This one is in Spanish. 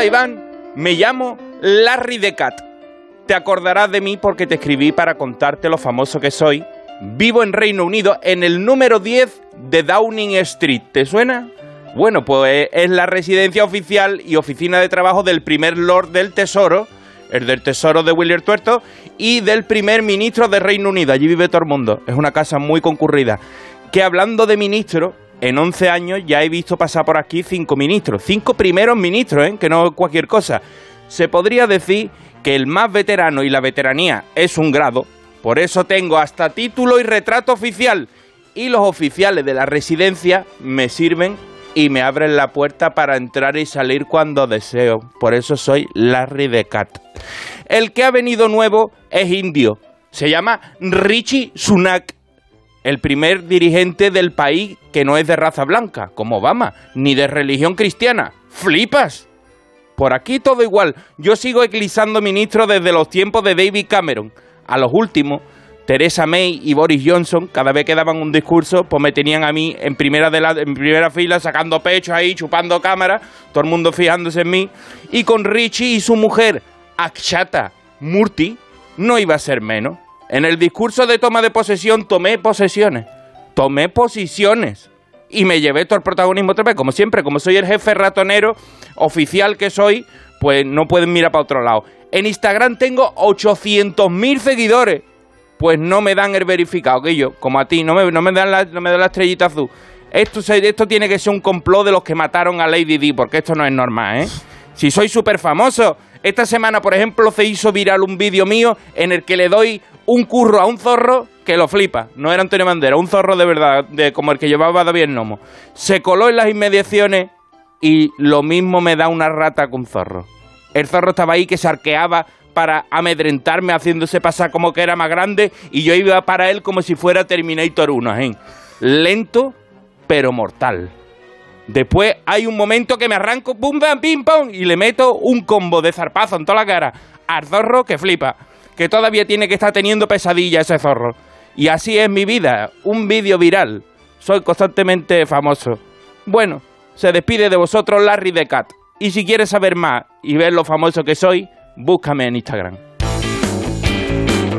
Hola Iván, me llamo Larry the Cat. Te acordarás de mí porque te escribí para contarte lo famoso que soy. Vivo en Reino Unido en el número 10 de Downing Street. ¿Te suena? Bueno, pues es la residencia oficial y oficina de trabajo del primer Lord del Tesoro, el del Tesoro de William Tuerto, y del primer ministro de Reino Unido. Allí vive todo el mundo. Es una casa muy concurrida. Que hablando de ministro, en 11 años ya he visto pasar por aquí cinco ministros. Cinco primeros ministros, ¿eh? que no cualquier cosa. Se podría decir que el más veterano y la veteranía es un grado. Por eso tengo hasta título y retrato oficial. Y los oficiales de la residencia me sirven y me abren la puerta para entrar y salir cuando deseo. Por eso soy Larry de Cat. El que ha venido nuevo es indio. Se llama Richie Sunak el primer dirigente del país que no es de raza blanca, como Obama, ni de religión cristiana. ¡Flipas! Por aquí todo igual. Yo sigo eclipsando ministros desde los tiempos de David Cameron. A los últimos, Theresa May y Boris Johnson, cada vez que daban un discurso, pues me tenían a mí en primera, de la, en primera fila, sacando pecho ahí, chupando cámara, todo el mundo fijándose en mí. Y con Richie y su mujer, Akshata Murti, no iba a ser menos. En el discurso de toma de posesión tomé posesiones, tomé posiciones y me llevé todo el protagonismo otra vez. Como siempre, como soy el jefe ratonero oficial que soy, pues no pueden mirar para otro lado. En Instagram tengo 800.000 seguidores. Pues no me dan el verificado, que yo, como a ti, no me, no me dan la, no me dan la estrellita azul. Esto, esto tiene que ser un complot de los que mataron a Lady Di, porque esto no es normal, ¿eh? Si soy súper famoso. Esta semana, por ejemplo, se hizo viral un vídeo mío en el que le doy un curro a un zorro que lo flipa. No era Antonio Bandera, un zorro de verdad, de como el que llevaba David Nomo. Se coló en las inmediaciones y lo mismo me da una rata con un zorro. El zorro estaba ahí que se arqueaba para amedrentarme haciéndose pasar como que era más grande y yo iba para él como si fuera Terminator 1, ¿eh? Lento, pero mortal. Después hay un momento que me arranco, pum, bam, pim, pum, y le meto un combo de zarpazo en toda la cara al zorro que flipa que todavía tiene que estar teniendo pesadilla ese zorro. Y así es mi vida, un vídeo viral. Soy constantemente famoso. Bueno, se despide de vosotros Larry the Cat. Y si quieres saber más y ver lo famoso que soy, búscame en Instagram.